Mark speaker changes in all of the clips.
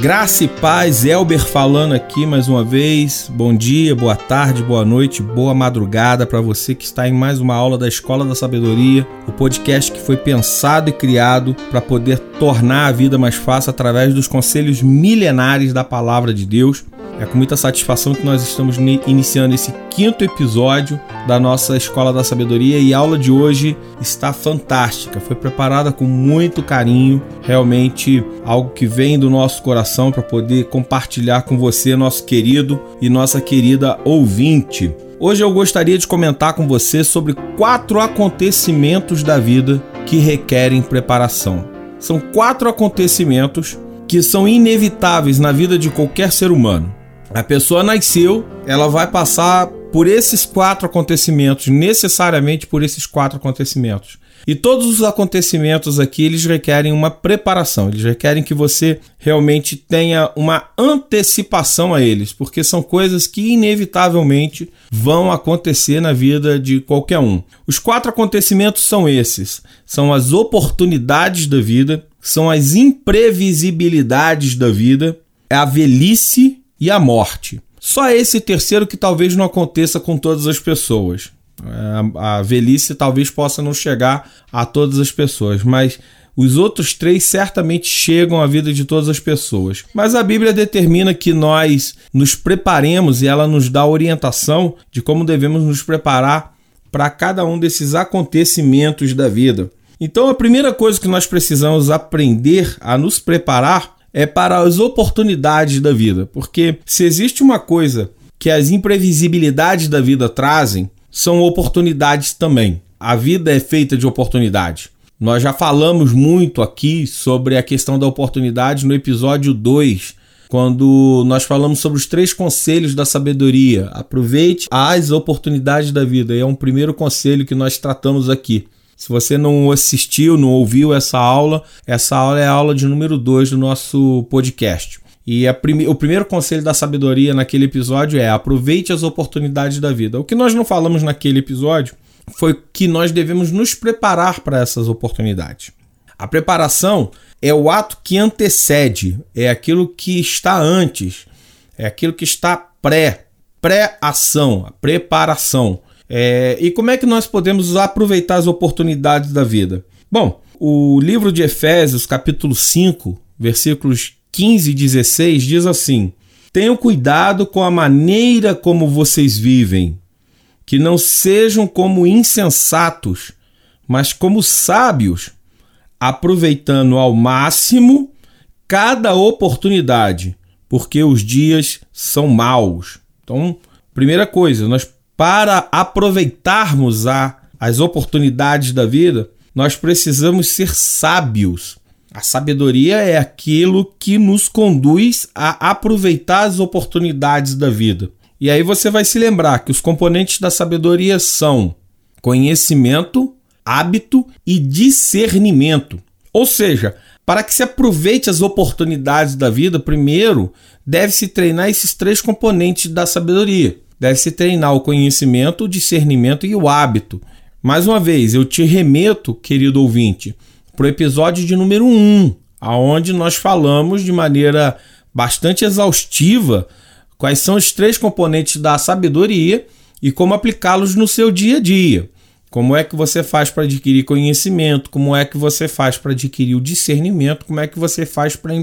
Speaker 1: Graça e paz, Elber falando aqui mais uma vez. Bom dia, boa tarde, boa noite, boa madrugada para você que está em mais uma aula da Escola da Sabedoria, o podcast que foi pensado e criado para poder tornar a vida mais fácil através dos conselhos milenares da palavra de Deus. É com muita satisfação que nós estamos iniciando esse quinto episódio da nossa Escola da Sabedoria e a aula de hoje está fantástica. Foi preparada com muito carinho, realmente algo que vem do nosso coração para poder compartilhar com você, nosso querido e nossa querida ouvinte. Hoje eu gostaria de comentar com você sobre quatro acontecimentos da vida que requerem preparação. São quatro acontecimentos que são inevitáveis na vida de qualquer ser humano. A pessoa nasceu, ela vai passar por esses quatro acontecimentos, necessariamente por esses quatro acontecimentos. E todos os acontecimentos aqui, eles requerem uma preparação, eles requerem que você realmente tenha uma antecipação a eles, porque são coisas que inevitavelmente vão acontecer na vida de qualquer um. Os quatro acontecimentos são esses: são as oportunidades da vida, são as imprevisibilidades da vida, é a velhice e a morte. Só esse terceiro que talvez não aconteça com todas as pessoas. É, a, velhice talvez possa não chegar a todas as pessoas, mas os outros três certamente chegam à vida de todas as pessoas. Mas a Bíblia determina que nós nos preparemos e ela nos dá orientação de como devemos nos preparar para cada um desses acontecimentos da vida. Então, a primeira coisa que nós precisamos aprender a nos preparar é para as oportunidades da vida, porque se existe uma coisa que as imprevisibilidades da vida trazem, são oportunidades também. A vida é feita de oportunidades. Nós já falamos muito aqui sobre a questão da oportunidade no episódio 2, quando nós falamos sobre os três conselhos da sabedoria. Aproveite as oportunidades da vida. É um primeiro conselho que nós tratamos aqui. Se você não assistiu, não ouviu essa aula, essa aula é a aula de número 2 do nosso podcast. E prime o primeiro conselho da sabedoria naquele episódio é aproveite as oportunidades da vida. O que nós não falamos naquele episódio foi que nós devemos nos preparar para essas oportunidades. A preparação é o ato que antecede, é aquilo que está antes, é aquilo que está pré, pré-ação, a preparação. É, e como é que nós podemos aproveitar as oportunidades da vida? Bom, o livro de Efésios, capítulo 5, versículos 15 e 16, diz assim: Tenham cuidado com a maneira como vocês vivem, que não sejam como insensatos, mas como sábios, aproveitando ao máximo cada oportunidade, porque os dias são maus. Então, primeira coisa, nós para aproveitarmos a, as oportunidades da vida, nós precisamos ser sábios. A sabedoria é aquilo que nos conduz a aproveitar as oportunidades da vida. E aí você vai se lembrar que os componentes da sabedoria são conhecimento, hábito e discernimento. Ou seja, para que se aproveite as oportunidades da vida, primeiro deve-se treinar esses três componentes da sabedoria deve-se treinar o conhecimento, o discernimento e o hábito. Mais uma vez, eu te remeto, querido ouvinte, para o episódio de número 1, aonde nós falamos de maneira bastante exaustiva quais são os três componentes da sabedoria e como aplicá-los no seu dia a dia. Como é que você faz para adquirir conhecimento? Como é que você faz para adquirir o discernimento? Como é que você faz para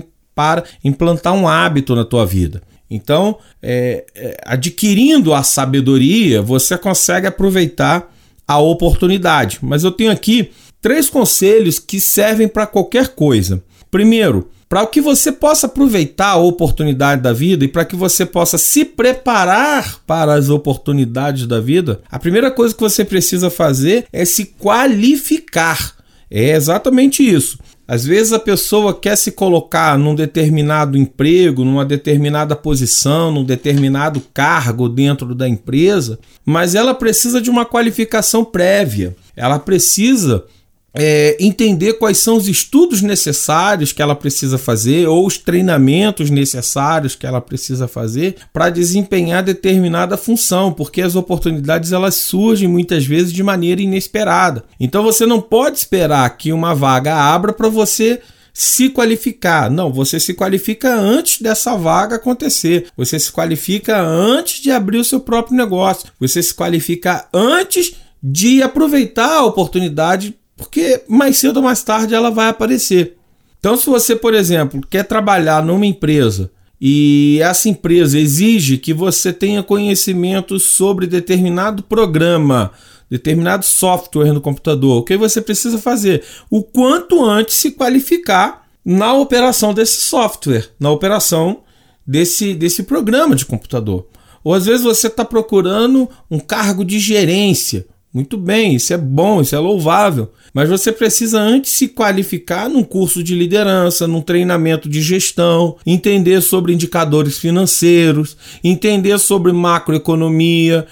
Speaker 1: implantar um hábito na tua vida? Então, é, é, adquirindo a sabedoria, você consegue aproveitar a oportunidade. Mas eu tenho aqui três conselhos que servem para qualquer coisa. Primeiro, para que você possa aproveitar a oportunidade da vida e para que você possa se preparar para as oportunidades da vida, a primeira coisa que você precisa fazer é se qualificar. É exatamente isso. Às vezes a pessoa quer se colocar num determinado emprego, numa determinada posição, num determinado cargo dentro da empresa, mas ela precisa de uma qualificação prévia. Ela precisa é, entender quais são os estudos necessários que ela precisa fazer ou os treinamentos necessários que ela precisa fazer para desempenhar determinada função, porque as oportunidades elas surgem muitas vezes de maneira inesperada. Então você não pode esperar que uma vaga abra para você se qualificar. Não, você se qualifica antes dessa vaga acontecer. Você se qualifica antes de abrir o seu próprio negócio. Você se qualifica antes de aproveitar a oportunidade, porque mais cedo ou mais tarde ela vai aparecer. Então, se você, por exemplo, quer trabalhar numa empresa e essa empresa exige que você tenha conhecimento sobre determinado programa, determinado software no computador, o que você precisa fazer? O quanto antes se qualificar na operação desse software, na operação desse, desse programa de computador. Ou às vezes você está procurando um cargo de gerência. Muito bem, isso é bom, isso é louvável. Mas você precisa antes se qualificar num curso de liderança, num treinamento de gestão, entender sobre indicadores financeiros, entender sobre macroeconomia.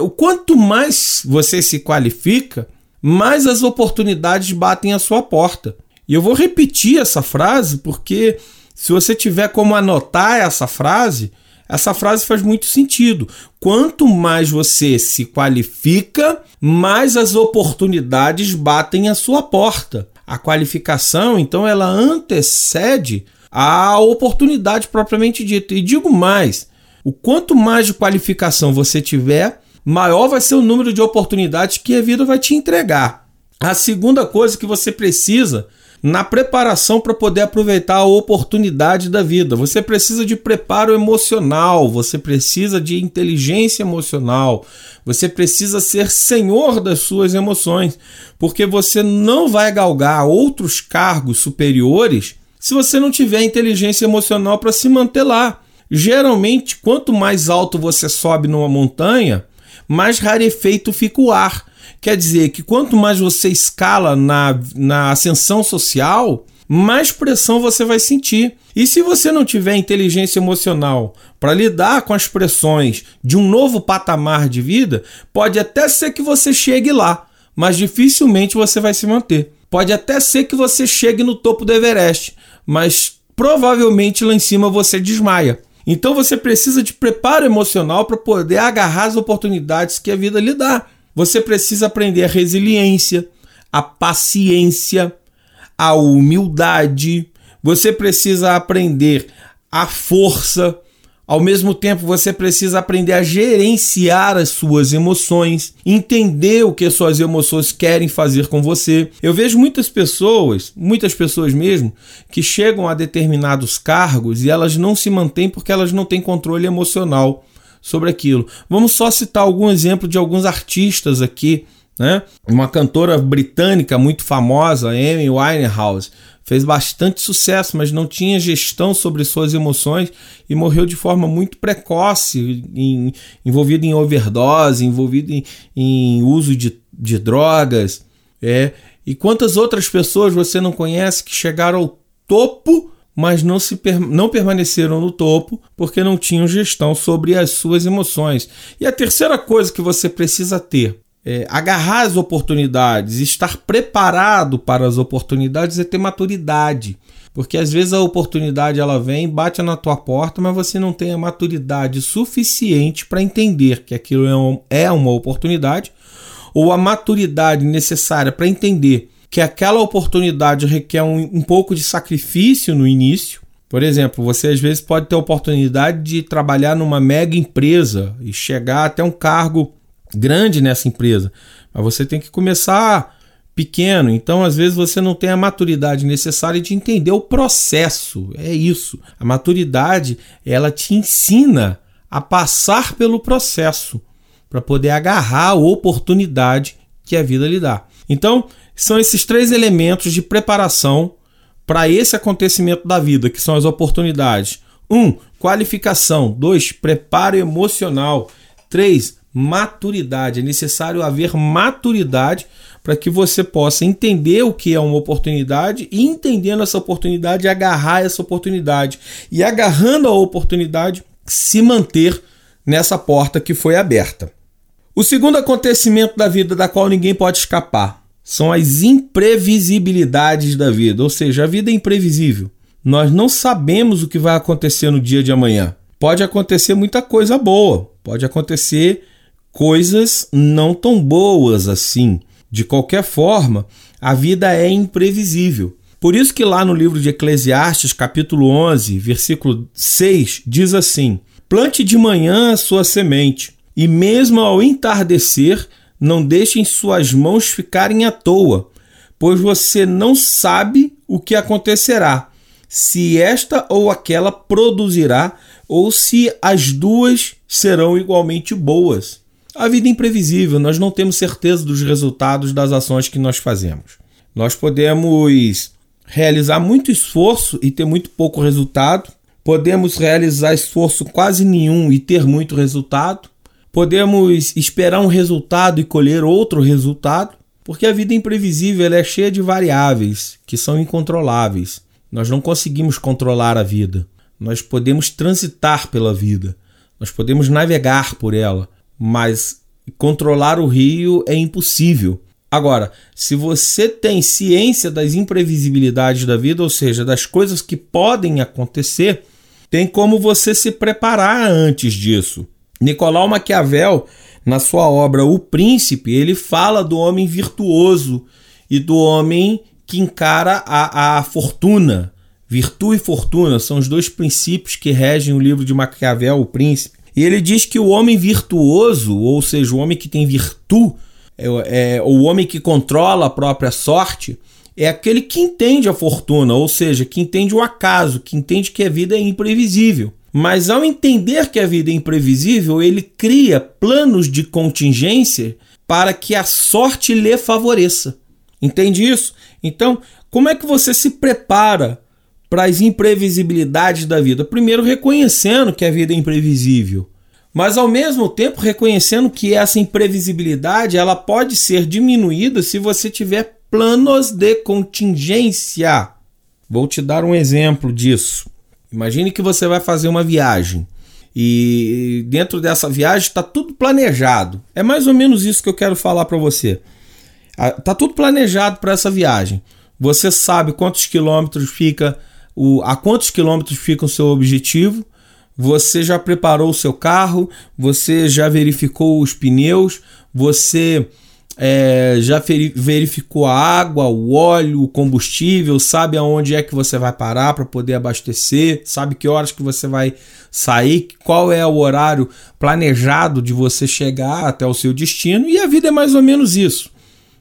Speaker 1: O quanto mais você se qualifica, mais as oportunidades batem à sua porta. E eu vou repetir essa frase porque se você tiver como anotar essa frase, essa frase faz muito sentido. Quanto mais você se qualifica, mais as oportunidades batem à sua porta. A qualificação, então, ela antecede a oportunidade propriamente dita. E digo mais: o quanto mais de qualificação você tiver, maior vai ser o número de oportunidades que a vida vai te entregar. A segunda coisa que você precisa na preparação para poder aproveitar a oportunidade da vida. Você precisa de preparo emocional, você precisa de inteligência emocional, você precisa ser senhor das suas emoções, porque você não vai galgar outros cargos superiores se você não tiver inteligência emocional para se manter lá. Geralmente, quanto mais alto você sobe numa montanha, mais rarefeito fica o ar. Quer dizer que quanto mais você escala na, na ascensão social, mais pressão você vai sentir. E se você não tiver inteligência emocional para lidar com as pressões de um novo patamar de vida, pode até ser que você chegue lá, mas dificilmente você vai se manter. Pode até ser que você chegue no topo do Everest, mas provavelmente lá em cima você desmaia. Então você precisa de preparo emocional para poder agarrar as oportunidades que a vida lhe dá. Você precisa aprender a resiliência, a paciência, a humildade. Você precisa aprender a força. Ao mesmo tempo, você precisa aprender a gerenciar as suas emoções, entender o que suas emoções querem fazer com você. Eu vejo muitas pessoas, muitas pessoas mesmo, que chegam a determinados cargos e elas não se mantêm porque elas não têm controle emocional sobre aquilo. Vamos só citar algum exemplo de alguns artistas aqui. Né? Uma cantora britânica muito famosa, Amy Winehouse, fez bastante sucesso, mas não tinha gestão sobre suas emoções e morreu de forma muito precoce, em, envolvida em overdose, envolvida em, em uso de, de drogas. É. E quantas outras pessoas você não conhece que chegaram ao topo mas não, se não permaneceram no topo porque não tinham gestão sobre as suas emoções. E a terceira coisa que você precisa ter é agarrar as oportunidades, estar preparado para as oportunidades é ter maturidade. Porque às vezes a oportunidade ela vem, bate na tua porta, mas você não tem a maturidade suficiente para entender que aquilo é, um, é uma oportunidade, ou a maturidade necessária para entender que aquela oportunidade requer um, um pouco de sacrifício no início. Por exemplo, você às vezes pode ter a oportunidade de trabalhar numa mega empresa e chegar até um cargo grande nessa empresa, mas você tem que começar pequeno, então às vezes você não tem a maturidade necessária de entender o processo. É isso. A maturidade, ela te ensina a passar pelo processo para poder agarrar a oportunidade que a vida lhe dá. Então, são esses três elementos de preparação para esse acontecimento da vida, que são as oportunidades. 1. Um, qualificação. 2. Preparo emocional. 3. Maturidade. É necessário haver maturidade para que você possa entender o que é uma oportunidade e, entendendo essa oportunidade, agarrar essa oportunidade. E agarrando a oportunidade, se manter nessa porta que foi aberta. O segundo acontecimento da vida da qual ninguém pode escapar são as imprevisibilidades da vida, ou seja, a vida é imprevisível. Nós não sabemos o que vai acontecer no dia de amanhã. Pode acontecer muita coisa boa, pode acontecer coisas não tão boas assim. De qualquer forma, a vida é imprevisível. Por isso que lá no livro de Eclesiastes, capítulo 11, versículo 6, diz assim: Plante de manhã a sua semente, e mesmo ao entardecer, não deixem suas mãos ficarem à toa, pois você não sabe o que acontecerá, se esta ou aquela produzirá, ou se as duas serão igualmente boas. A vida é imprevisível, nós não temos certeza dos resultados das ações que nós fazemos. Nós podemos realizar muito esforço e ter muito pouco resultado, podemos realizar esforço quase nenhum e ter muito resultado, podemos esperar um resultado e colher outro resultado, porque a vida imprevisível, é cheia de variáveis que são incontroláveis. Nós não conseguimos controlar a vida. Nós podemos transitar pela vida. Nós podemos navegar por ela, mas controlar o rio é impossível. Agora, se você tem ciência das imprevisibilidades da vida, ou seja, das coisas que podem acontecer, tem como você se preparar antes disso. Nicolau Maquiavel na sua obra O Príncipe, ele fala do homem virtuoso e do homem que encara a, a fortuna. Virtude e fortuna são os dois princípios que regem o livro de Maquiavel, O Príncipe. E ele diz que o homem virtuoso, ou seja, o homem que tem virtude, é, é, o homem que controla a própria sorte, é aquele que entende a fortuna, ou seja, que entende o acaso, que entende que a vida é imprevisível. Mas ao entender que a vida é imprevisível, ele cria planos de contingência para que a sorte lhe favoreça. Entende isso? Então, como é que você se prepara para as imprevisibilidades da vida? Primeiro, reconhecendo que a vida é imprevisível, mas ao mesmo tempo reconhecendo que essa imprevisibilidade ela pode ser diminuída se você tiver planos de contingência. Vou te dar um exemplo disso. Imagine que você vai fazer uma viagem e dentro dessa viagem está tudo planejado. É mais ou menos isso que eu quero falar para você. Está tudo planejado para essa viagem. Você sabe quantos quilômetros fica o, a quantos quilômetros fica o seu objetivo. Você já preparou o seu carro, você já verificou os pneus, você é, já verificou a água, o óleo, o combustível, sabe aonde é que você vai parar para poder abastecer, sabe que horas que você vai sair, qual é o horário planejado de você chegar até o seu destino e a vida é mais ou menos isso.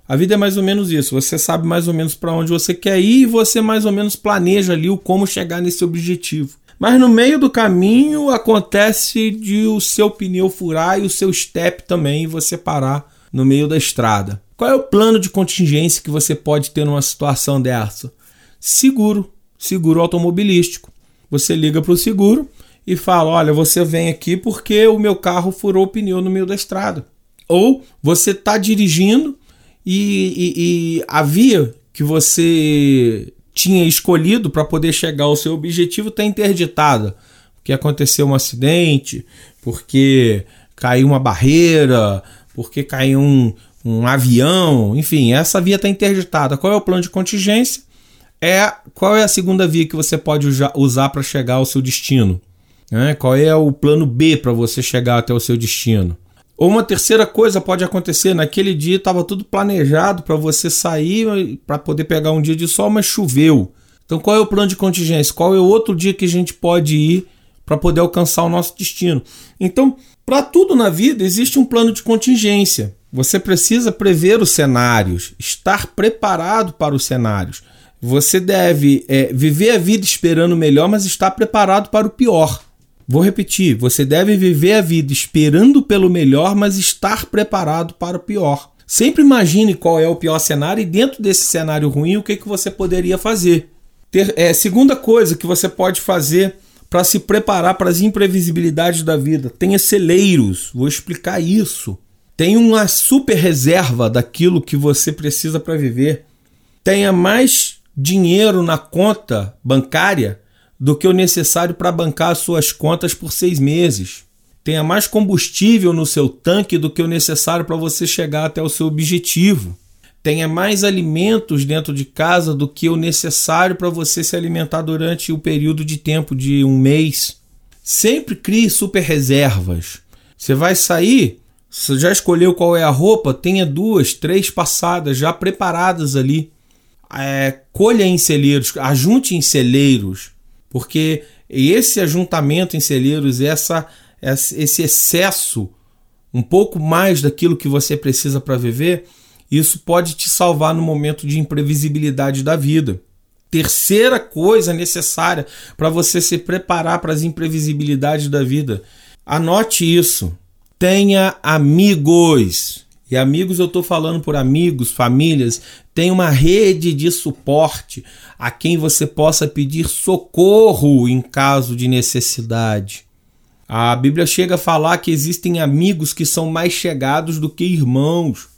Speaker 1: A vida é mais ou menos isso. Você sabe mais ou menos para onde você quer ir e você mais ou menos planeja ali o como chegar nesse objetivo. Mas no meio do caminho acontece de o seu pneu furar e o seu step também e você parar no meio da estrada. Qual é o plano de contingência que você pode ter numa situação dessa? Seguro, seguro automobilístico. Você liga para o seguro e fala: Olha, você vem aqui porque o meu carro furou o pneu no meio da estrada. Ou você está dirigindo e, e, e a via que você tinha escolhido para poder chegar ao seu objetivo está interditada. Porque aconteceu um acidente, porque caiu uma barreira, porque caiu um, um avião, enfim, essa via está interditada. Qual é o plano de contingência? É qual é a segunda via que você pode usar para chegar ao seu destino? Né? Qual é o plano B para você chegar até o seu destino? Ou uma terceira coisa pode acontecer: naquele dia estava tudo planejado para você sair para poder pegar um dia de sol, mas choveu. Então, qual é o plano de contingência? Qual é o outro dia que a gente pode ir para poder alcançar o nosso destino? Então, para tudo na vida existe um plano de contingência. Você precisa prever os cenários, estar preparado para os cenários. Você deve é, viver a vida esperando o melhor, mas estar preparado para o pior. Vou repetir: você deve viver a vida esperando pelo melhor, mas estar preparado para o pior. Sempre imagine qual é o pior cenário e dentro desse cenário ruim o que, que você poderia fazer. Ter, é, segunda coisa que você pode fazer para se preparar para as imprevisibilidades da vida. Tenha celeiros, vou explicar isso. Tenha uma super reserva daquilo que você precisa para viver. Tenha mais dinheiro na conta bancária do que o necessário para bancar as suas contas por seis meses. Tenha mais combustível no seu tanque do que o necessário para você chegar até o seu objetivo tenha mais alimentos dentro de casa do que o necessário para você se alimentar durante o período de tempo de um mês. Sempre crie super reservas. Você vai sair, você já escolheu qual é a roupa, tenha duas, três passadas já preparadas ali. é, colha em celeiros, ajunte em celeiros, porque esse ajuntamento em celeiros, essa, esse excesso, um pouco mais daquilo que você precisa para viver, isso pode te salvar no momento de imprevisibilidade da vida. Terceira coisa necessária para você se preparar para as imprevisibilidades da vida. Anote isso. Tenha amigos. E amigos, eu estou falando por amigos, famílias. Tenha uma rede de suporte a quem você possa pedir socorro em caso de necessidade. A Bíblia chega a falar que existem amigos que são mais chegados do que irmãos.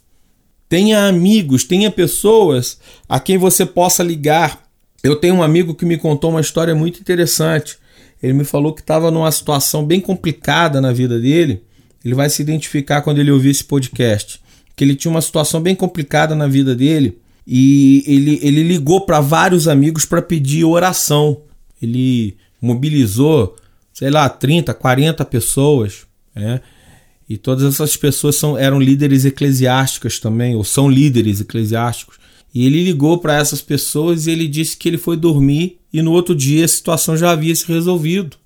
Speaker 1: Tenha amigos, tenha pessoas a quem você possa ligar eu tenho um amigo que me contou uma história muito interessante. Ele me falou que estava numa situação bem complicada na vida dele. Ele vai se identificar quando ele ouvir esse podcast. Que ele tinha uma situação bem complicada na vida dele e ele, ele ligou para vários amigos para pedir oração. Ele mobilizou, sei lá, 30, 40 pessoas, né? E todas essas pessoas são, eram líderes eclesiásticas também, ou são líderes eclesiásticos. E ele ligou para essas pessoas e ele disse que ele foi dormir e no outro dia a situação já havia se resolvido.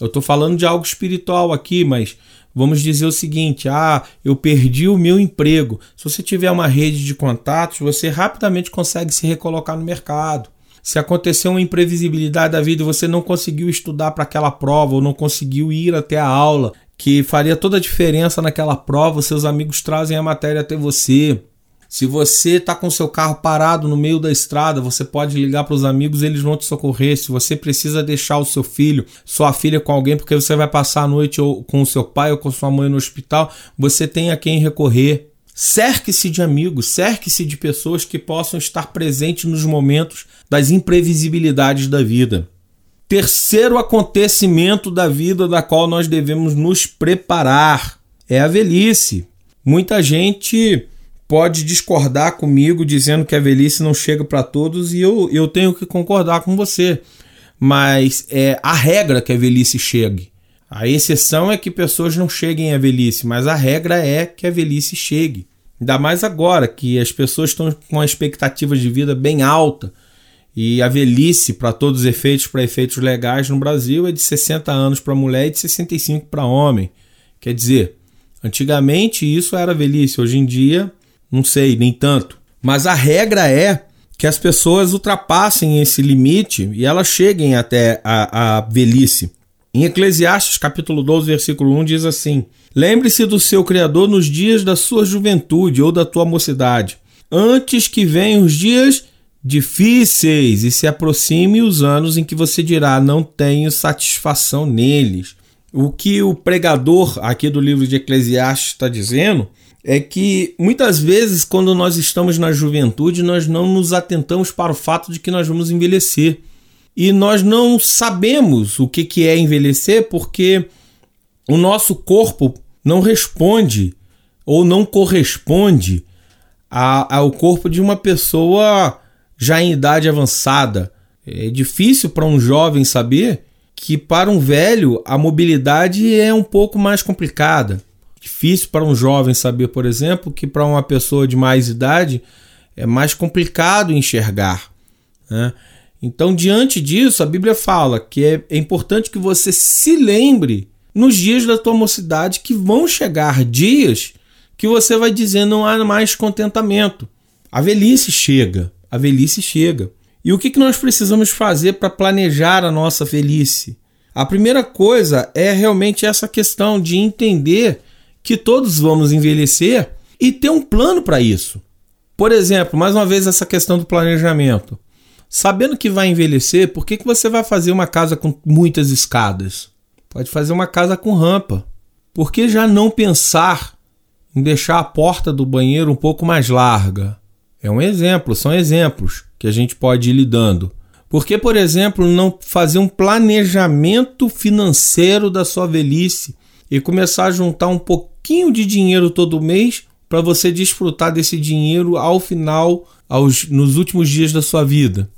Speaker 1: Eu estou falando de algo espiritual aqui, mas vamos dizer o seguinte: ah, eu perdi o meu emprego. Se você tiver uma rede de contatos, você rapidamente consegue se recolocar no mercado. Se aconteceu uma imprevisibilidade da vida e você não conseguiu estudar para aquela prova ou não conseguiu ir até a aula, que faria toda a diferença naquela prova, seus amigos trazem a matéria até você. Se você está com seu carro parado no meio da estrada, você pode ligar para os amigos, eles vão te socorrer. Se você precisa deixar o seu filho, sua filha com alguém, porque você vai passar a noite ou com o seu pai ou com sua mãe no hospital, você tem a quem recorrer. Cerque-se de amigos, cerque-se de pessoas que possam estar presentes nos momentos das imprevisibilidades da vida. Terceiro acontecimento da vida da qual nós devemos nos preparar é a velhice. Muita gente pode discordar comigo dizendo que a velhice não chega para todos e eu, eu tenho que concordar com você. Mas é a regra que a velhice chegue. A exceção é que pessoas não cheguem à velhice, mas a regra é que a velhice chegue. Ainda mais agora que as pessoas estão com a expectativa de vida bem alta e a velhice, para todos os efeitos, para efeitos legais no Brasil, é de 60 anos para mulher e de 65 para homem. Quer dizer, antigamente isso era velhice, hoje em dia não sei, nem tanto. Mas a regra é que as pessoas ultrapassem esse limite e elas cheguem até a, a velhice. Em Eclesiastes capítulo 12, versículo 1 diz assim: Lembre-se do seu Criador nos dias da sua juventude ou da tua mocidade, antes que venham os dias difíceis e se aproxime os anos em que você dirá: Não tenho satisfação neles. O que o pregador aqui do livro de Eclesiastes está dizendo é que muitas vezes, quando nós estamos na juventude, nós não nos atentamos para o fato de que nós vamos envelhecer. E nós não sabemos o que, que é envelhecer porque o nosso corpo não responde ou não corresponde ao corpo de uma pessoa já em idade avançada. É difícil para um jovem saber que para um velho a mobilidade é um pouco mais complicada. Difícil para um jovem saber, por exemplo, que para uma pessoa de mais idade é mais complicado enxergar. Né? Então, diante disso, a Bíblia fala que é, é importante que você se lembre nos dias da tua mocidade que vão chegar dias que você vai dizer não há mais contentamento. A velhice chega, a velhice chega. E o que, nós precisamos fazer para planejar a nossa velhice? A primeira coisa é realmente essa questão de entender que todos vamos envelhecer e ter um plano para isso. Por exemplo, mais uma vez essa questão do planejamento. Sabendo que vai envelhecer, por que, que você vai fazer uma casa com muitas escadas? Pode fazer uma casa com rampa. Por que já não pensar em deixar a porta do banheiro um pouco mais larga? É um exemplo, são exemplos que a gente pode ir lidando. Por que, por exemplo, não fazer um planejamento financeiro da sua velhice e começar a juntar um pouquinho de dinheiro todo mês para você desfrutar desse dinheiro ao final, aos, nos últimos dias da sua vida.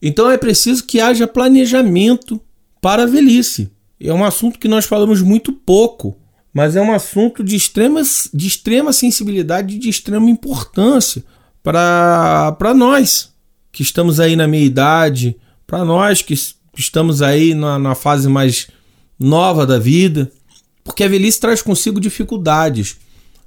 Speaker 1: Então é preciso que haja planejamento para a velhice. É um assunto que nós falamos muito pouco, mas é um assunto de extrema, de extrema sensibilidade e de extrema importância para nós. que estamos aí na meia idade, para nós que estamos aí na, na fase mais nova da vida, porque a velhice traz consigo dificuldades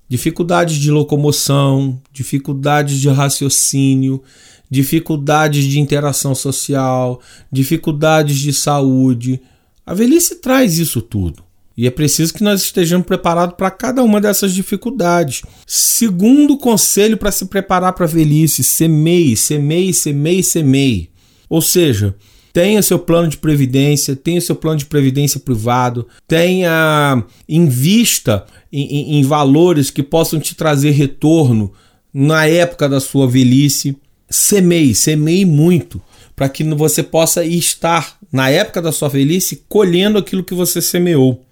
Speaker 1: dificuldades de locomoção, dificuldades de raciocínio, dificuldades de interação social, dificuldades de saúde. A velhice traz isso tudo. E é preciso que nós estejamos preparados para cada uma dessas dificuldades. Segundo conselho para se preparar para a velhice: semeie, semeie, semeie, semeie. Ou seja, tenha seu plano de previdência, tenha seu plano de previdência privado, tenha invista em, em, em valores que possam te trazer retorno na época da sua velhice. Semeie, semeie muito para que você possa estar na época da sua velhice colhendo aquilo que você semeou.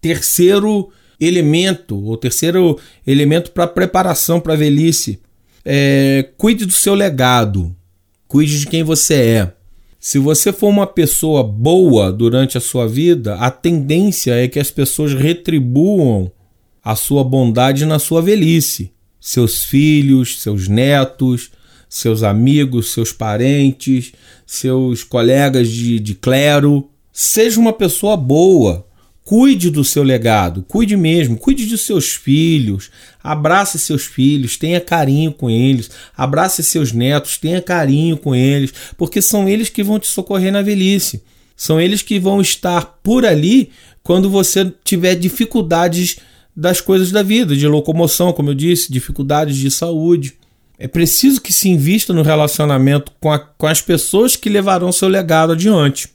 Speaker 1: Terceiro elemento, ou terceiro elemento para preparação para a velhice, é, cuide do seu legado, cuide de quem você é. Se você for uma pessoa boa durante a sua vida, a tendência é que as pessoas retribuam a sua bondade na sua velhice. Seus filhos, seus netos, seus amigos, seus parentes, seus colegas de, de clero. Seja uma pessoa boa. Cuide do seu legado, cuide mesmo, cuide de seus filhos, abrace seus filhos, tenha carinho com eles, abrace seus netos, tenha carinho com eles, porque são eles que vão te socorrer na velhice. São eles que vão estar por ali quando você tiver dificuldades das coisas da vida, de locomoção, como eu disse, dificuldades de saúde. É preciso que se invista no relacionamento com, a, com as pessoas que levarão seu legado adiante.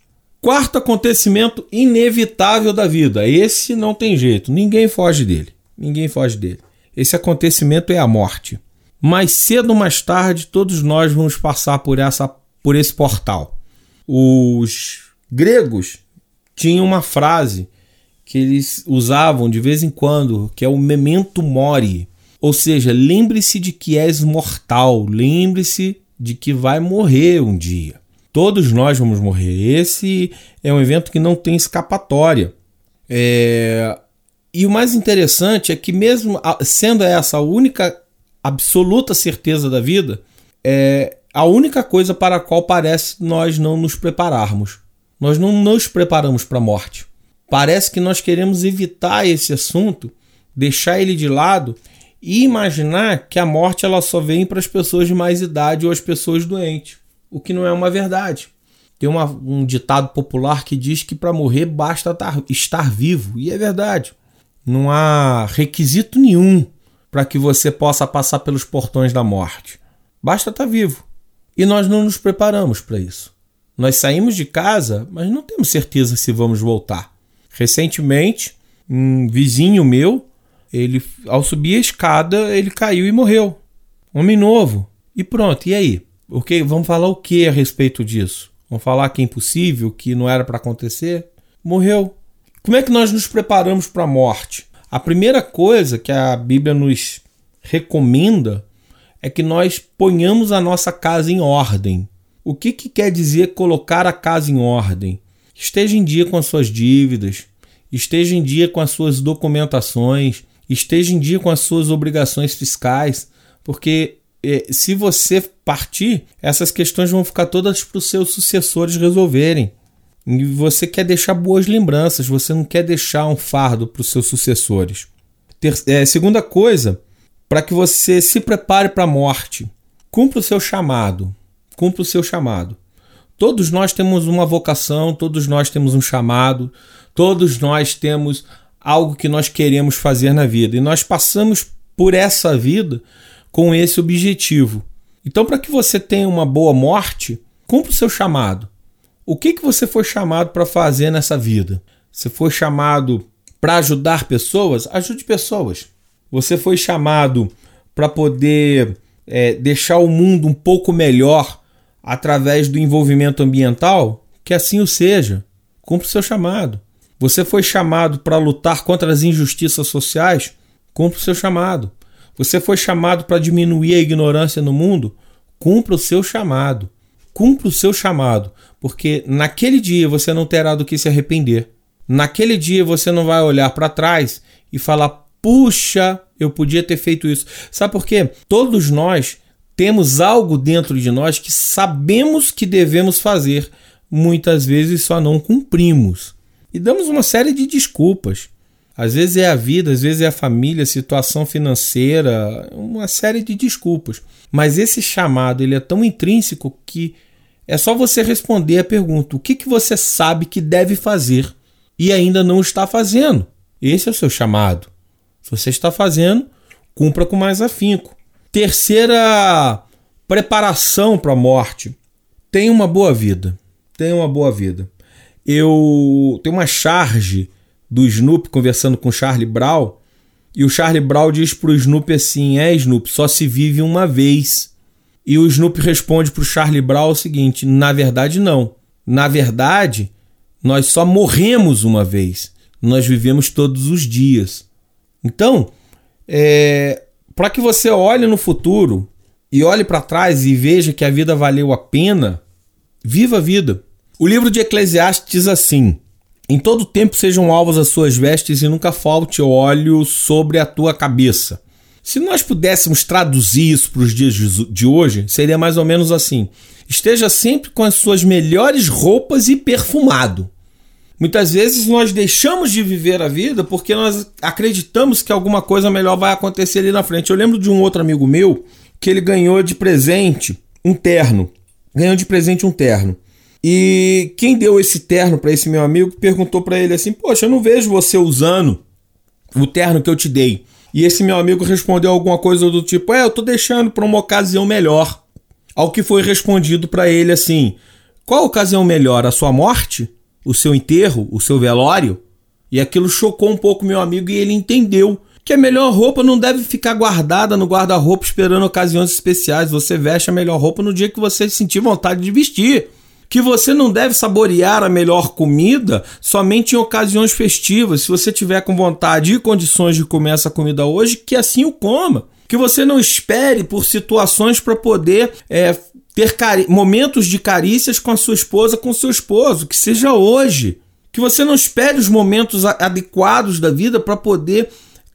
Speaker 1: Quarto acontecimento inevitável da vida. Esse não tem jeito, ninguém foge dele. Ninguém foge dele. Esse acontecimento é a morte. Mais cedo ou mais tarde, todos nós vamos passar por essa por esse portal. Os gregos tinham uma frase que eles usavam de vez em quando, que é o memento mori. Ou seja, lembre-se de que és mortal, lembre-se de que vai morrer um dia. Todos nós vamos morrer. Esse é um evento que não tem escapatória. É... E o mais interessante é que, mesmo sendo essa a única absoluta certeza da vida, é a única coisa para a qual parece nós não nos prepararmos. Nós não nos preparamos para a morte. Parece que nós queremos evitar esse assunto, deixar ele de lado e imaginar que a morte ela só vem para as pessoas de mais idade ou as pessoas doentes o que não é uma verdade. Tem uma, um ditado popular que diz que para morrer basta tar, estar vivo, e é verdade. Não há requisito nenhum para que você possa passar pelos portões da morte. Basta estar vivo. E nós não nos preparamos para isso. Nós saímos de casa, mas não temos certeza se vamos voltar. Recentemente, um vizinho meu, ele ao subir a escada, ele caiu e morreu. Homem novo. E pronto, e aí? O que, vamos falar o que a respeito disso? Vamos falar que é impossível, que não era para acontecer? Morreu. Como é que nós nos preparamos para a morte? A primeira coisa que a Bíblia nos recomenda é que nós ponhamos a nossa casa em ordem. O que, que quer dizer colocar a casa em ordem? Esteja em dia com as suas dívidas, esteja em dia com as suas documentações, esteja em dia com as suas obrigações fiscais, porque se você partir, essas questões vão ficar todas para os seus sucessores resolverem. E você quer deixar boas lembranças, você não quer deixar um fardo para os seus sucessores. Ter, é, segunda coisa, para que você se prepare para a morte, cumpra o seu chamado. Cumpra o seu chamado. Todos nós temos uma vocação, todos nós temos um chamado, todos nós temos algo que nós queremos fazer na vida. E nós passamos por essa vida com esse objetivo. Então, para que você tenha uma boa morte, cumpra o seu chamado. O que, que você foi chamado para fazer nessa vida? Você foi chamado para ajudar pessoas? Ajude pessoas. Você foi chamado para poder é, deixar o mundo um pouco melhor através do envolvimento ambiental? Que assim o seja. Cumpra o seu chamado. Você foi chamado para lutar contra as injustiças sociais? Cumpra o seu chamado. Você foi chamado para diminuir a ignorância no mundo? Cumpra o seu chamado. Cumpra o seu chamado, porque naquele dia você não terá do que se arrepender. Naquele dia você não vai olhar para trás e falar: puxa, eu podia ter feito isso. Sabe por quê? Todos nós temos algo dentro de nós que sabemos que devemos fazer, muitas vezes só não cumprimos. E damos uma série de desculpas. Às vezes é a vida, às vezes é a família, situação financeira, uma série de desculpas. Mas esse chamado ele é tão intrínseco que é só você responder a pergunta: o que, que você sabe que deve fazer e ainda não está fazendo? Esse é o seu chamado. Se você está fazendo, cumpra com mais afinco. Terceira preparação para a morte. Tenha uma boa vida. Tenha uma boa vida. Eu tenho uma charge do Snoop conversando com Charlie Brown, e o Charlie Brown diz pro Snoop assim: "É, Snoop, só se vive uma vez". E o Snoop responde pro Charlie Brown o seguinte: "Na verdade não. Na verdade, nós só morremos uma vez. Nós vivemos todos os dias". Então, é, para que você olhe no futuro e olhe para trás e veja que a vida valeu a pena, viva a vida. O livro de Eclesiastes diz assim: em todo tempo sejam alvas as suas vestes e nunca falte óleo sobre a tua cabeça. Se nós pudéssemos traduzir isso para os dias de hoje, seria mais ou menos assim: esteja sempre com as suas melhores roupas e perfumado. Muitas vezes nós deixamos de viver a vida porque nós acreditamos que alguma coisa melhor vai acontecer ali na frente. Eu lembro de um outro amigo meu que ele ganhou de presente um terno. Ganhou de presente um terno. E quem deu esse terno para esse meu amigo perguntou para ele assim: Poxa, eu não vejo você usando o terno que eu te dei. E esse meu amigo respondeu alguma coisa do tipo: É, eu tô deixando para uma ocasião melhor. Ao que foi respondido para ele assim: Qual ocasião melhor? A sua morte? O seu enterro? O seu velório? E aquilo chocou um pouco meu amigo e ele entendeu que a melhor roupa não deve ficar guardada no guarda-roupa esperando ocasiões especiais. Você veste a melhor roupa no dia que você sentir vontade de vestir que você não deve saborear a melhor comida somente em ocasiões festivas. Se você tiver com vontade e condições de comer essa comida hoje, que assim o coma. Que você não espere por situações para poder é, ter momentos de carícias com a sua esposa, com seu esposo, que seja hoje. Que você não espere os momentos adequados da vida para poder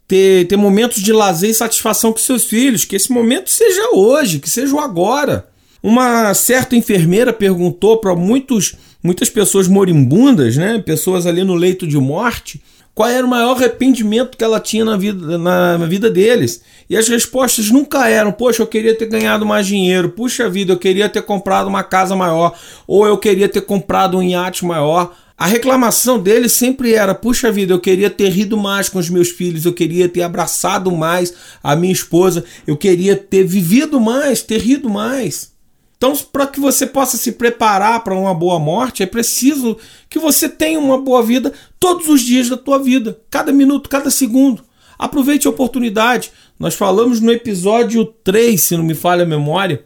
Speaker 1: ter, ter momentos de lazer e satisfação com seus filhos. Que esse momento seja hoje, que seja o agora. Uma certa enfermeira perguntou para muitos muitas pessoas moribundas, né, pessoas ali no leito de morte, qual era o maior arrependimento que ela tinha na vida, na, na, vida deles. E as respostas nunca eram: Poxa, eu queria ter ganhado mais dinheiro, puxa vida, eu queria ter comprado uma casa maior, ou eu queria ter comprado um iate maior. A reclamação deles sempre era: Puxa vida, eu queria ter rido mais com os meus filhos, eu queria ter abraçado mais a minha esposa, eu queria ter vivido mais, ter rido mais. Então, para que você possa se preparar para uma boa morte, é preciso que você tenha uma boa vida todos os dias da tua vida, cada minuto, cada segundo. Aproveite a oportunidade. Nós falamos no episódio 3, se não me falha a memória,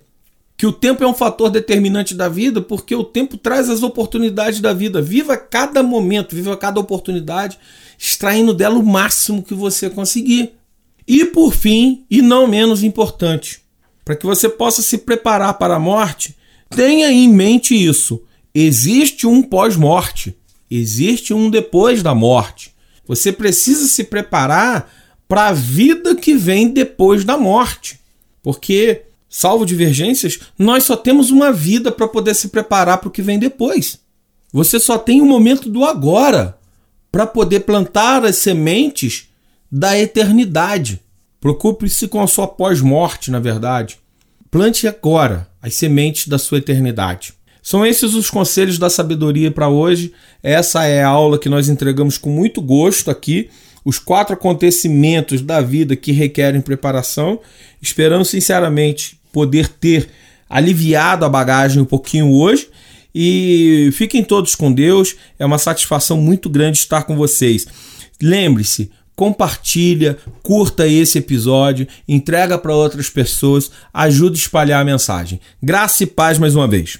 Speaker 1: que o tempo é um fator determinante da vida, porque o tempo traz as oportunidades da vida. Viva cada momento, viva cada oportunidade, extraindo dela o máximo que você conseguir. E por fim, e não menos importante, para que você possa se preparar para a morte, tenha em mente isso. Existe um pós-morte, existe um depois da morte. Você precisa se preparar para a vida que vem depois da morte. Porque, salvo divergências, nós só temos uma vida para poder se preparar para o que vem depois. Você só tem o momento do agora para poder plantar as sementes da eternidade. Preocupe-se com a sua pós-morte, na verdade. Plante agora as sementes da sua eternidade. São esses os conselhos da sabedoria para hoje. Essa é a aula que nós entregamos com muito gosto aqui. Os quatro acontecimentos da vida que requerem preparação. Esperamos sinceramente poder ter aliviado a bagagem um pouquinho hoje. E fiquem todos com Deus. É uma satisfação muito grande estar com vocês. Lembre-se, compartilha, curta esse episódio, entrega para outras pessoas, ajuda a espalhar a mensagem. Graça e paz mais uma vez.